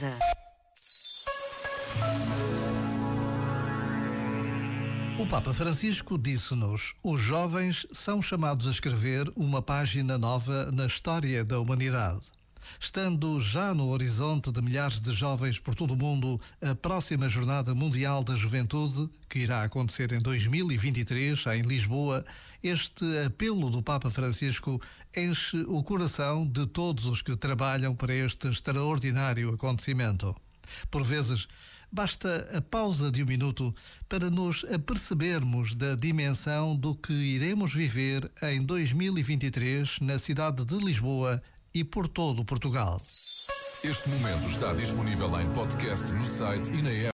casa. O Papa Francisco disse-nos: os jovens são chamados a escrever uma página nova na história da humanidade. Estando já no horizonte de milhares de jovens por todo o mundo a próxima Jornada Mundial da Juventude, que irá acontecer em 2023 em Lisboa, este apelo do Papa Francisco enche o coração de todos os que trabalham para este extraordinário acontecimento. Por vezes, basta a pausa de um minuto para nos apercebermos da dimensão do que iremos viver em 2023 na cidade de Lisboa e por todo Portugal. Este momento está disponível em podcast no site e na app.